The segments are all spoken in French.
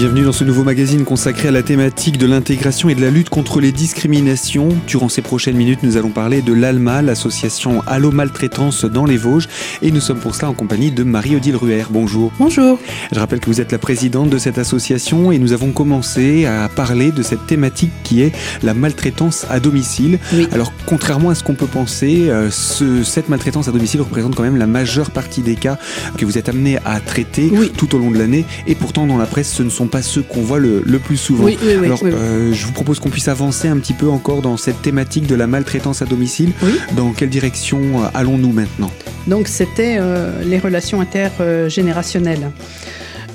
Bienvenue dans ce nouveau magazine consacré à la thématique de l'intégration et de la lutte contre les discriminations. Durant ces prochaines minutes, nous allons parler de l'ALMA, l'association Allo Maltraitance dans les Vosges. Et nous sommes pour cela en compagnie de Marie-Odile Ruher. Bonjour. Bonjour. Je rappelle que vous êtes la présidente de cette association et nous avons commencé à parler de cette thématique qui est la maltraitance à domicile. Oui. Alors, contrairement à ce qu'on peut penser, euh, ce- cette maltraitance à domicile représente quand même la majeure partie des cas que vous êtes amené à traiter Oui. tout au long de l'année. Et pourtant, dans la presse, ce ne sont pas ceux qu'on voit le, le plus souvent. Oui, oui, oui, Alors, euh, je vous propose qu'on puisse avancer un petit peu encore dans cette thématique de la maltraitance à domicile. Dans quelle direction euh, allons-nous maintenant? Donc c'était euh, les relations intergénérationnelles.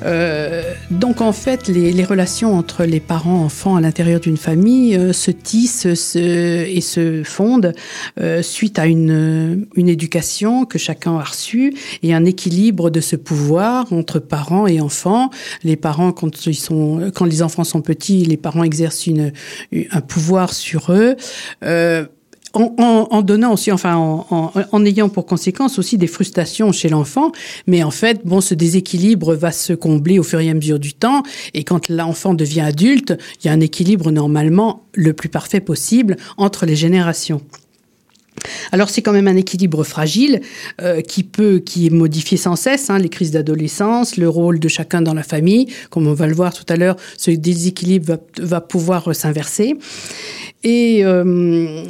Euh, donc en fait, les, les relations entre les parents-enfants à l'intérieur d'une famille euh, se tissent se- et se fondent euh, suite à une, une éducation que chacun a reçue et un équilibre de ce pouvoir entre parents et enfants. Les parents, quand, ils sont, quand les enfants sont petits, les parents exercent une, un pouvoir sur eux. En, en- en donnant aussi, enfin, en, en- ayant pour conséquence aussi des frustrations chez l'enfant, mais en fait, bon, ce déséquilibre va se combler au fur et à mesure du temps, et quand l'enfant devient adulte, il y a un équilibre normalement le plus parfait possible entre les générations. Alors c'est quand même un équilibre fragile euh, qui peut, qui est modifié sans cesse. hein, les crises d'adolescence, le rôle de chacun dans la famille, comme on va le voir tout à l'heure, ce déséquilibre va, va pouvoir s'inverser. Et euh,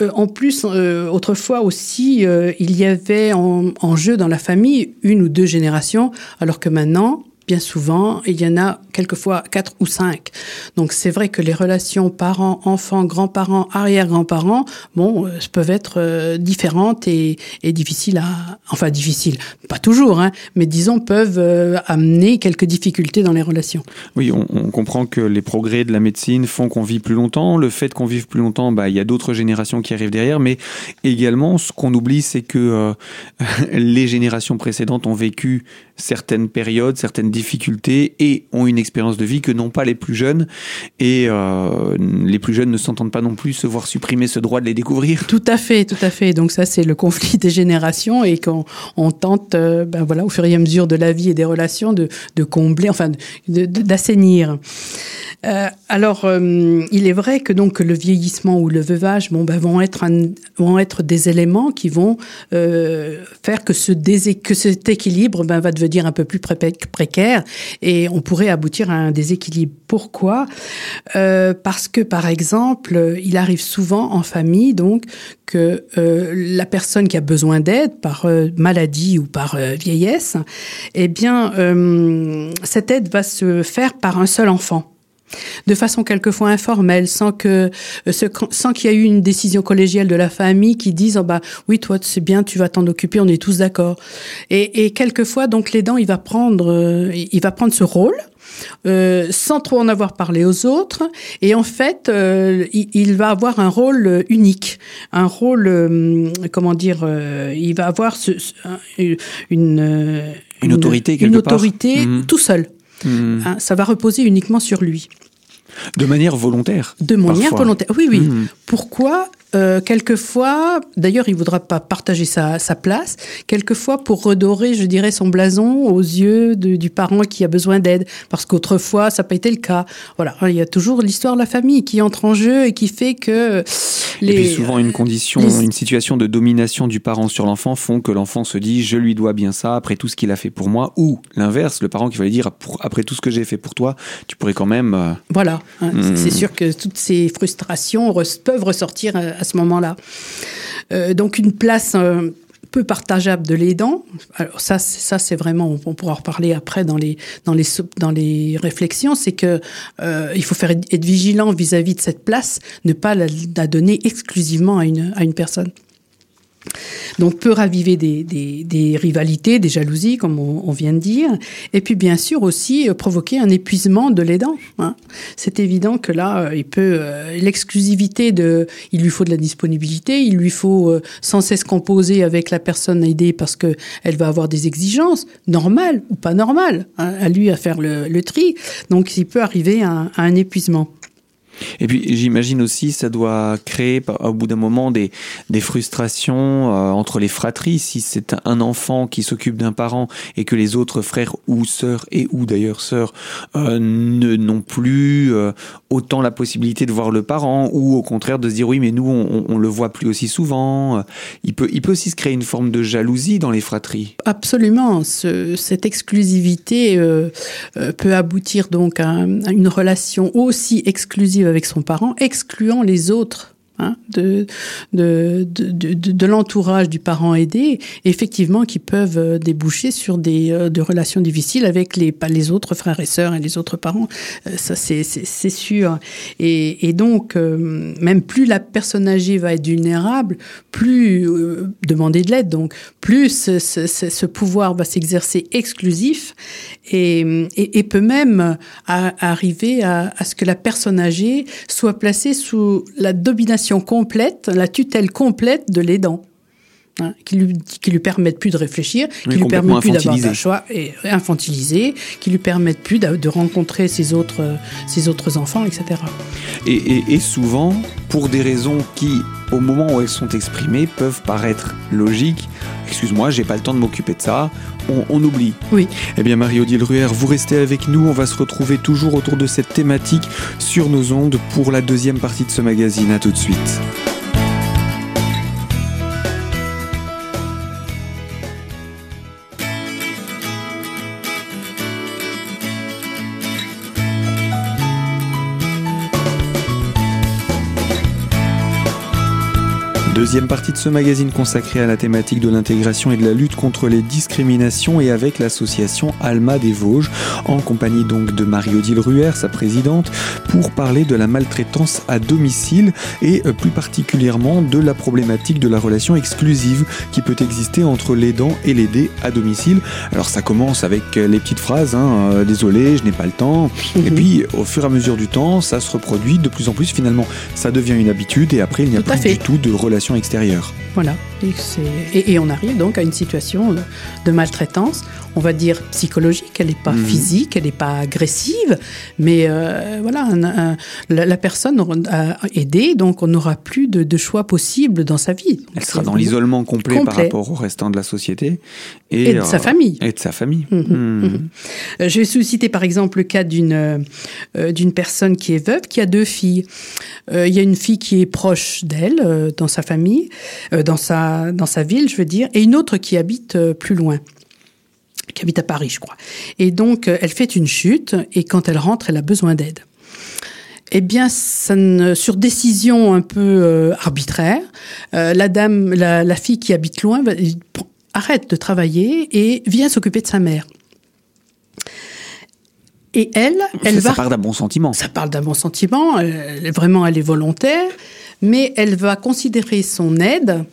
euh, en plus, euh, autrefois aussi, euh, il y avait en, en jeu dans la famille une ou deux générations, alors que maintenant, bien souvent, il y en a quelquefois quatre ou cinq. Donc c'est vrai que les relations parents, enfants, grands-parents, arrière-grands-parents, bon, euh, peuvent être euh, différentes et, difficiles à, enfin difficiles, pas toujours, hein, mais disons peuvent euh, amener quelques difficultés dans les relations. Oui, on, comprend que les progrès de la médecine font qu'on vit plus longtemps. Le fait qu'on vive plus longtemps, bah, il y a d'autres générations qui arrivent derrière. Mais également, ce qu'on oublie, c'est que les générations précédentes ont vécu certaines périodes, certaines difficultés et ont une expérience de vie que n'ont pas les plus jeunes. Et euh, les plus jeunes ne s'entendent pas non plus se voir supprimer ce droit de les découvrir. Tout à fait, tout à fait. Donc ça, c'est le conflit des générations et qu'on on tente, euh, ben voilà, au fur et à mesure de la vie et des relations, de, de combler, enfin, d'assainir. Euh, alors, il est vrai que donc le vieillissement ou le veuvage, bon, ben, vont être vont être des éléments qui vont faire que ce que cet équilibre ben, va devenir un peu plus pré- et on pourrait aboutir à un déséquilibre. Pourquoi? Euh, Parce que par exemple, il arrive souvent en famille donc que euh, la personne qui a besoin d'aide par euh, maladie ou par vieillesse, eh bien, cette aide va se faire par un seul enfant de façon quelquefois informelle, sans que euh, sans qu'il y ait eu une décision collégiale de la famille qui dise oh bah oui toi c'est bien tu vas t'en occuper on est tous d'accord et, et quelquefois donc l'aidant il va prendre euh, il va prendre ce rôle euh, sans trop en avoir parlé aux autres et en fait euh, il, il va avoir un rôle euh, unique un rôle euh, comment dire euh, il va avoir ce, ce- un- une Une autorité, une part. autorité Mhm. tout seul Hmm. Hein, ça va reposer uniquement sur lui De manière volontaire. de manière Parfois. volontaire. Oui, oui. Mhm. Pourquoi euh, Quelquefois, d'ailleurs, il voudra pas partager sa, sa place. Quelquefois, pour redorer, je dirais, son blason aux yeux de- du parent qui a besoin d'aide, parce qu'autrefois, ça n'a pas été le cas. Voilà, il y a toujours l'histoire de la famille qui entre en jeu et qui fait que les. Et puis souvent une condition, les- une situation de domination du parent sur l'enfant font que l'enfant se dit je lui dois bien ça après tout ce qu'il a fait pour moi ou l'inverse, le parent qui va lui dire après tout ce que j'ai fait pour toi, tu pourrais quand même euh, Voilà, hein, c'est sûr que toutes ces frustrations peuvent ressortir à, à ce moment-là. Euh, donc une place euh, peu partageable de l'aidant. Alors ça, c'est- vraiment, on, pourra en reparler après dans les dans dans les réflexions, c'est que euh, il faut faire être vigilant vis-à-vis de cette place, ne pas la, donner exclusivement à une personne. Donc peut raviver des, rivalités, des jalousies, comme on, vient de dire, et puis bien sûr aussi euh, provoquer un épuisement de l'aidant. Hein. C'est évident que là, euh, il peut euh, l'exclusivité de, il lui faut de la disponibilité, il lui faut sans cesse composer avec la personne aidée parce que elle va avoir des exigences normales ou pas normales, hein, à lui à faire le, tri. Donc il peut arriver à un épuisement. Et puis j'imagine aussi ça doit créer au bout d'un moment des, des frustrations euh, entre les fratries. Si c'est un enfant qui s'occupe d'un parent et que les autres frères ou sœurs et ou d'ailleurs sœurs euh, ne n'ont plus euh, autant la possibilité de voir le parent ou au contraire de se dire oui mais nous on, on, le voit plus aussi souvent. Il peut il peut aussi se créer une forme de jalousie dans les fratries. Absolument. Ce, cette exclusivité peut aboutir donc à une relation aussi exclusive avec son parent, excluant les autres Hein, de, de, de, de, l'entourage du parent aidé, effectivement, qui peuvent euh, déboucher sur des euh, de relations difficiles avec les, les autres frères et sœurs et les autres parents. Euh, ça, c'est sûr. Et, et donc, même plus la personne âgée va être vulnérable, plus demander de l'aide, donc plus ce, pouvoir va s'exercer exclusif et, et, et, peut même arriver à, à ce que la personne âgée soit placée sous la domination complète, la tutelle complète de l'aidant. Hein, qui lui qui lui permettent plus de réfléchir, qui lui permettent plus d'avoir un choix et infantilisé, qui lui permettent plus de, rencontrer ses autres ses autres enfants, etc. Et, et, souvent pour des raisons qui, au moment où elles sont exprimées, peuvent paraître logiques. Excuse-moi, j'ai pas le temps de m'occuper de ça. On, on, oublie. Oui. Eh bien, Marie-Odile Ruher, vous restez avec nous. On va se retrouver toujours autour de cette thématique sur nos ondes pour la deuxième partie de ce magazine. À tout de suite. Deuxième partie de ce magazine consacré à la thématique de l'intégration et de la lutte contre les discriminations et avec l'association Alma des Vosges, en compagnie donc de Marie-Odile Ruher, sa présidente, pour parler de la maltraitance à domicile et euh, plus particulièrement de la problématique de la relation exclusive qui peut exister entre l'aidant et l'aidé à domicile. Alors ça commence avec euh, les petites phrases, hein, euh, désolé, je n'ai pas le temps, et puis au fur et à mesure du temps, ça se reproduit de plus en plus. Finalement, ça devient une habitude et après il n'y a plus du tout de relation extérieure. Voilà. Et, et, on arrive donc à une situation de maltraitance, on va dire psychologique, elle n'est pas mhm. physique, elle n'est pas agressive, mais euh, voilà, la, personne a aidé, donc on n'aura plus de, choix possible dans sa vie. elle sera dans l'isolement complet, par rapport au restant de la société. Et, de sa euh, famille. Et de sa famille. Mhm. Mhm. Euh, je vais susciter par exemple le cas d'une d'une personne qui est veuve, qui a deux filles. Il y a une fille qui est proche d'elle, dans sa famille, dans sa dans sa ville, je veux dire, et une autre qui habite euh, plus loin qui habite à Paris, je crois. Et donc, euh, elle fait une chute, et quand elle rentre, elle a besoin d'aide. Eh bien, ça sur décision un peu euh, arbitraire, la dame, la, fille qui habite loin, arrête de travailler et vient s'occuper de sa mère. Et elle, elle ça, va. Ça part d'un bon sentiment. Ça parle d'un bon sentiment. vraiment, elle est volontaire, mais elle va considérer son aide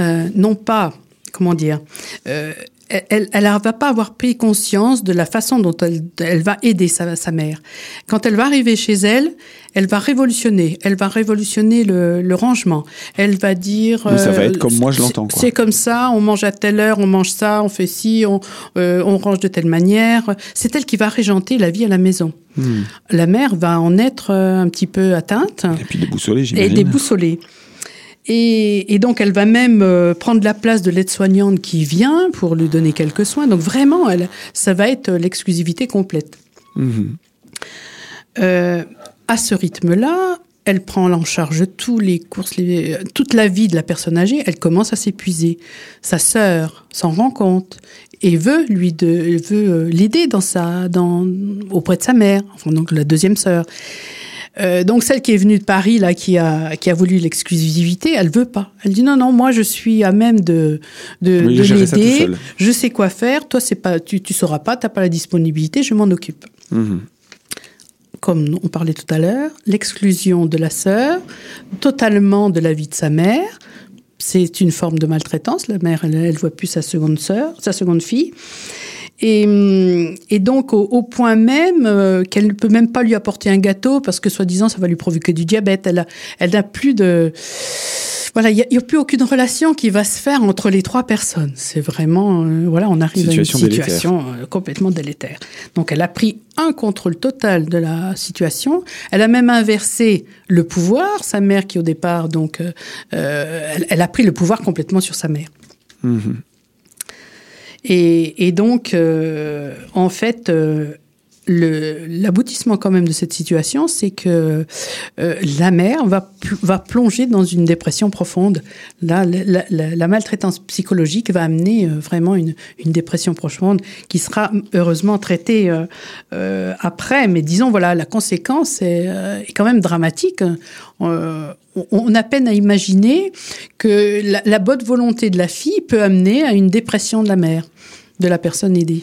euh, non pas, comment dire, euh, elle ne va pas avoir pris conscience de la façon dont elle, va aider sa, mère. Quand elle va arriver chez elle, elle va révolutionner. Elle va révolutionner le, rangement. Elle va dire. ça va être comme moi je l'entends. C'est comme ça. On mange à telle heure, on mange ça, on fait ci, on, euh, on range de telle manière. C'est elle qui va régenter la vie à la maison. Hmm. La mère va en être un petit peu atteinte. Et puis déboussolée, j'imagine. Et déboussolée. Et, donc, elle va même euh, prendre la place de l'aide-soignante qui vient pour lui donner quelques soins. Donc, vraiment, elle, ça va être l'exclusivité complète. Euh, à ce rythme-là, elle prend en charge tous les courses, toute la vie de la personne âgée. Elle commence à s'épuiser. Sa sœur s'en rend compte et veut lui de, veut euh, l'aider dans sa, dans, auprès de sa mère, enfin donc la deuxième sœur. Euh, donc celle qui est venue de Paris là, qui a qui a voulu l'exclusivité, elle veut pas. Elle dit non non, moi je suis à même de de, de l'aider. Je sais quoi faire. Toi c'est pas, tu tu sauras pas, t'as pas la disponibilité, je m'en occupe. Mhm. Comme on parlait tout à l'heure, l'exclusion de la sœur, totalement de la vie de sa mère. C'est une forme de maltraitance. La mère, elle, elle voit plus sa seconde sœur, sa seconde fille. Et, et donc au, point même euh, qu'elle ne peut même pas lui apporter un gâteau parce que soi-disant ça va lui provoquer du diabète. Elle, a, elle n'a plus de voilà, il n'y a, plus aucune relation qui va se faire entre les trois personnes. C'est vraiment, euh, voilà, on arrive à une situation euh, complètement délétère. Donc, elle a pris un contrôle total de la situation. Elle a même inversé le pouvoir. Sa mère, qui au départ, donc, euh, elle, a pris le pouvoir complètement sur sa mère. Mm-hmm. Et, donc, en fait, l'aboutissement quand même de cette situation, c'est que euh, la mère va, plonger dans une dépression profonde. Là, la, maltraitance psychologique va amener euh, vraiment une, dépression profonde qui sera heureusement traitée euh, après. Mais disons, voilà, la conséquence est, quand même dramatique. On, a peine à imaginer que la bonne volonté de la fille peut amener à une dépression de la mère, de la personne aidée.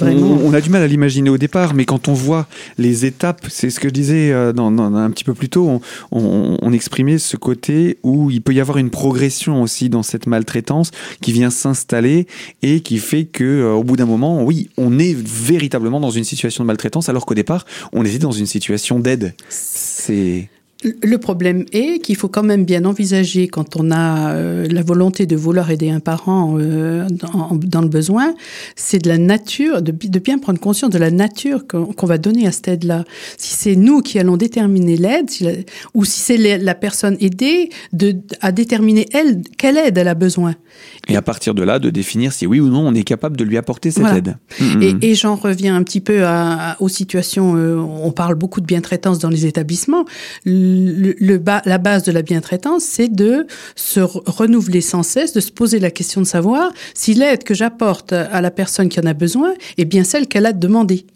On, a du mal à l'imaginer au départ, mais quand on voit les étapes, c'est ce que je disais euh, dans, un petit peu plus tôt, on, exprimait ce côté où il peut y avoir une progression aussi dans cette maltraitance qui vient s'installer et qui fait que euh, au bout d'un moment, oui, on est véritablement dans une situation de maltraitance, alors qu'au départ, on était dans une situation d'aide. C'est le problème est qu'il faut quand même bien envisager quand on a euh, la volonté de vouloir aider un parent euh, dans, le besoin, c'est de la nature, de, bien prendre conscience de la nature qu'on va donner à cette aide-là. Si c'est nous qui allons déterminer l'aide, ou si c'est la, personne aidée de, à déterminer elle quelle aide elle a besoin. Et à partir de là, de définir si oui ou non on est capable de lui apporter cette aide. Mm-hmm. Et, j'en reviens un petit peu aux situations, euh, on parle beaucoup de bien-traitance dans les établissements le, la base de la bientraitance, c'est de se renouveler sans cesse, de se poser la question de savoir si l'aide que j'apporte à la personne qui en a besoin est bien celle qu'elle a demandée.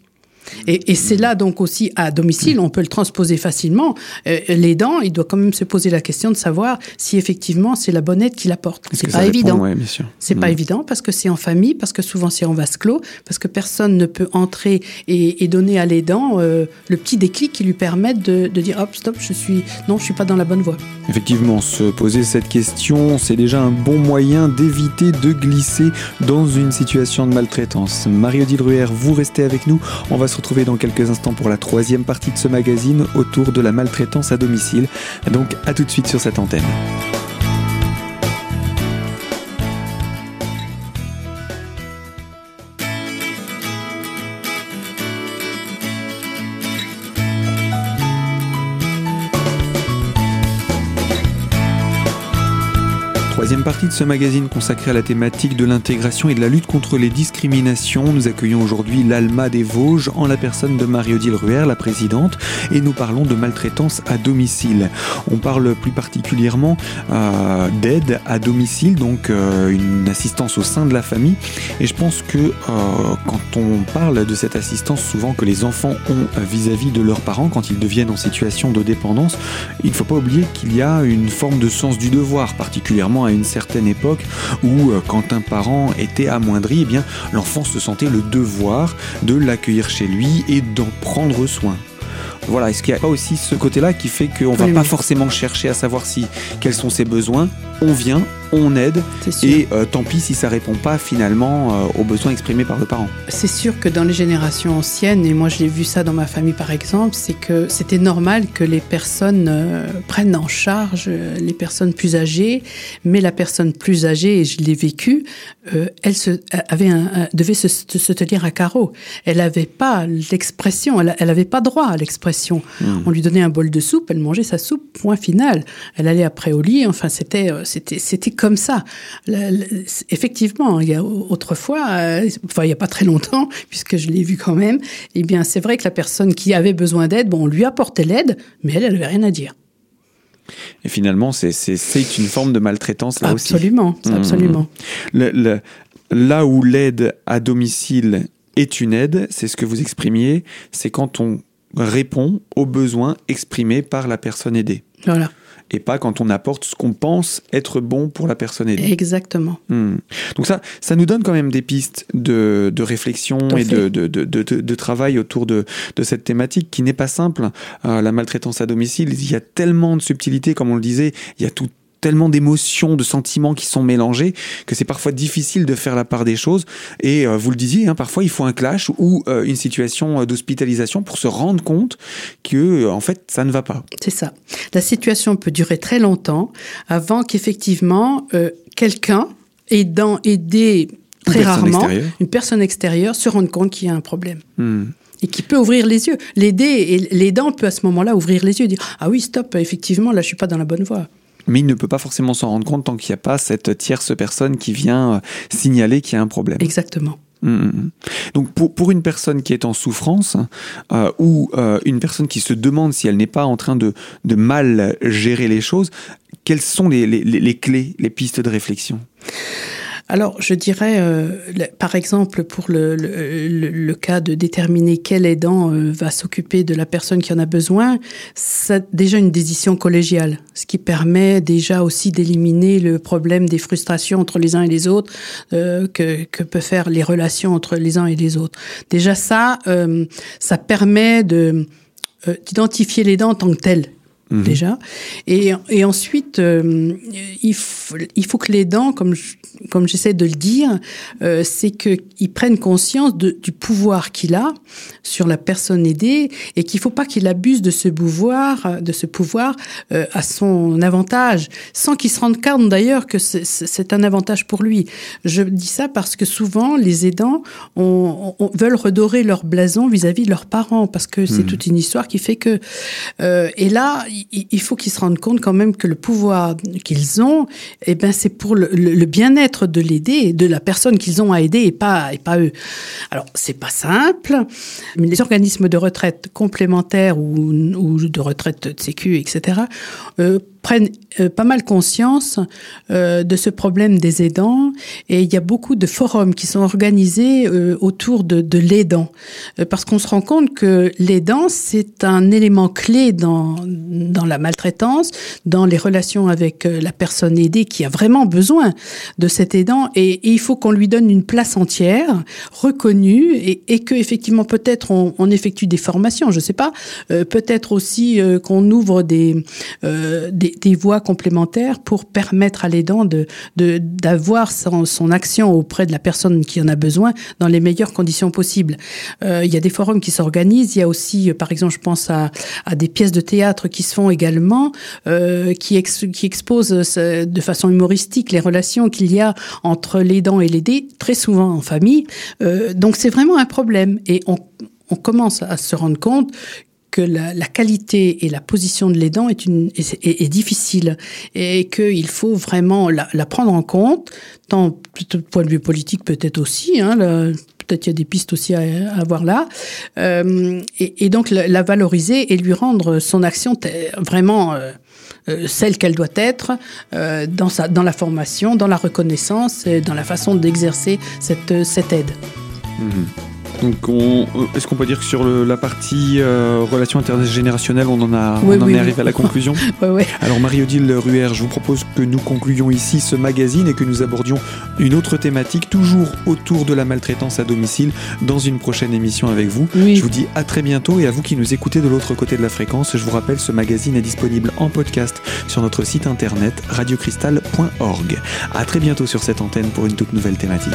Et, c'est là donc aussi à domicile, on peut le transposer facilement. Euh, l'aidant, il doit quand même se poser la question de savoir si effectivement c'est la bonne aide qu'il apporte. C'est pas évident. C'est pas évident parce que c'est en famille, parce que souvent c'est en vase clos, parce que personne ne peut entrer et, donner à l'aidant euh, le petit déclic qui lui permette de, dire hop stop, je suis non, je suis pas dans la bonne voie. Effectivement, se poser cette question, c'est déjà un bon moyen d'éviter de glisser dans une situation de maltraitance. Mario Dilruer, vous restez avec nous. On va retrouver dans quelques instants pour la troisième partie de ce magazine autour de la maltraitance à domicile. Donc à tout de suite sur cette antenne. Partie de ce magazine consacré à la thématique de l'intégration et de la lutte contre les discriminations. Nous accueillons aujourd'hui l'Alma des Vosges en la personne de Marie-Odile Ruher, la présidente, et nous parlons de maltraitance à domicile. On parle plus particulièrement euh, d'aide à domicile, donc euh, une assistance au sein de la famille. Et je pense que euh, quand on parle de cette assistance souvent que les enfants ont vis-à-vis -vis de leurs parents quand ils deviennent en situation de dépendance, il ne faut pas oublier qu'il y a une forme de sens du devoir, particulièrement à une certaine époque où euh, quand un parent était amoindri, eh bien l'enfant se sentait le devoir de l'accueillir chez lui et d'en prendre soin. Voilà, est-ce qu'il n'y a pas aussi ce côté-là qui fait qu'on ne va pas forcément chercher à savoir si quels sont ses besoins On vient, on aide, et euh, tant pis si ça répond pas finalement euh, aux besoins exprimés par le parent. C'est sûr que dans les générations anciennes, et moi je l'ai vu ça dans ma famille par exemple, c'est que c'était normal que les personnes euh, prennent en charge les personnes plus âgées, mais la personne plus âgée, et je l'ai vécu, elle se, avait un, devait se, se, tenir à carreau. Elle n'avait pas l'expression, elle n'avait pas droit à l'expression. Hmm. On lui donnait un bol de soupe, elle mangeait sa soupe, point final. Elle allait après au lit, enfin c'était c'était c'était comme ça. effectivement, il y a autrefois, euh, enfin il n'y a pas très longtemps, puisque je l'ai vu quand même, eh bien c'est vrai que la personne qui avait besoin d'aide, bon, on lui apportait l'aide, mais elle, elle n'avait rien à dire. Et finalement, c'est une forme de maltraitance là absolument, aussi. Absolument, mmh. là où l'aide à domicile est une aide, c'est ce que vous exprimiez, c'est quand on répond aux besoins exprimés par la personne aidée. Voilà et pas quand on apporte ce qu'on pense être bon pour la personne aidée. Exactement. Hmm. Donc ça, ça nous donne quand même des pistes de, de réflexion et de, de, de, de, travail autour de, cette thématique qui n'est pas simple. Euh, la maltraitance à domicile, il y a tellement de subtilités, comme on le disait, il y a tout tellement d'émotions, de sentiments qui sont mélangés que c'est parfois difficile de faire la part des choses. Et vous le disiez, hein, parfois il faut un clash ou une situation d'hospitalisation pour se rendre compte que en fait ça ne va pas. C'est ça. La situation peut durer très longtemps avant qu'effectivement quelqu'un aidant aider très rarement une personne extérieure se rende compte qu'il y a un problème. Hmm. Et qui peut ouvrir les yeux. L'aider et l'aidant peut à ce moment-là ouvrir les yeux et dire Ah oui, stop, effectivement, là, je suis pas dans la bonne voie. Mais il ne peut pas forcément s'en rendre compte tant qu'il n'y a pas cette tierce personne qui vient euh, signaler qu'il y a un problème. Exactement. Hmm, hmm, Donc pour, pour, une personne qui est en souffrance euh, ou euh, une personne qui se demande si elle n'est pas en train de, de mal gérer les choses, quelles sont les, les, les clés, les pistes de réflexion? Alors, je dirais, euh, par exemple, pour le, cas de déterminer quel aidant euh, va s'occuper de la personne qui en a besoin, c'est déjà une décision collégiale, ce qui permet déjà aussi d'éliminer le problème des frustrations entre les uns et les autres euh, que, que peut faire les relations entre les uns et les autres. Déjà ça, ça permet de d'identifier l'aidant en tant que tel Mhm. déjà. Et, et ensuite, euh, il, il, faut que les dents, comme comme j'essaie de le dire, euh, c'est qu'ils prennent conscience de, du pouvoir qu'il a sur la personne aidée et qu'il faut pas qu'il abuse de ce pouvoir, de ce pouvoir euh, à son avantage, sans qu'il se rende compte d'ailleurs que c'est un avantage pour lui. Je dis ça parce que souvent les aidants on, on, veulent redorer leur blason vis-à-vis de leurs parents parce que c'est mhm. toute une histoire qui fait que euh, et là il faut qu'ils se rendent compte quand même que le pouvoir qu'ils ont, eh ben, c'est pour le, bien-être de l'aider, de la personne qu'ils ont à aider et pas, et pas eux. Alors, c'est pas simple, mais les organismes de retraite complémentaires ou, ou de retraite de sécu, etc., prennent euh, pas mal conscience euh, de ce problème des aidants. Et il y a beaucoup de forums qui sont organisés euh, autour de, de l'aidant. Parce qu'on se rend compte que l'aidant c'est un élément clé dans dans la maltraitance, dans les relations avec la personne aidée qui a vraiment besoin de cet aidant. Et, il faut qu'on lui donne une place entière, reconnue et, et que effectivement peut-être on, on, effectue des formations, je sais pas, peut-être aussi qu'on ouvre des, des des, voies complémentaires pour permettre à l'aidant d'avoir son, son, action auprès de la personne qui en a besoin dans les meilleures conditions possibles. Euh, il y a des forums qui s'organisent. Il y a aussi, euh, par exemple, je pense à, à, des pièces de théâtre qui se font également, euh, qui, qui exposent de façon humoristique les relations qu'il y a entre l'aidant et l'aidé, très souvent en famille. Donc c'est vraiment un problème et on on commence à se rendre compte que la, qualité et la position de l'aidant est, difficile et qu'il faut vraiment la, prendre en compte, tant du point de vue politique peut-être aussi, hein, peut-être il y a des pistes aussi à, avoir là, euh, et, donc la, valoriser et lui rendre son action vraiment euh, euh, celle qu'elle doit être dans, la formation, dans la reconnaissance, et dans la façon d'exercer cette, cette aide. Mmh. Donc, euh, est-ce qu'on peut dire que sur la partie euh, relations intergénérationnelles, on en, a, on en est arrivé à la conclusion Alors, Marie-Odile Ruher, je vous propose que nous concluions ici ce magazine et que nous abordions une autre thématique, toujours autour de la maltraitance à domicile, dans une prochaine émission avec vous. Je vous dis à très bientôt et à vous qui nous écoutez de l'autre côté de la fréquence, je vous rappelle, ce magazine est disponible en podcast sur notre site internet radiocristal.org. À très bientôt sur cette antenne pour une toute nouvelle thématique.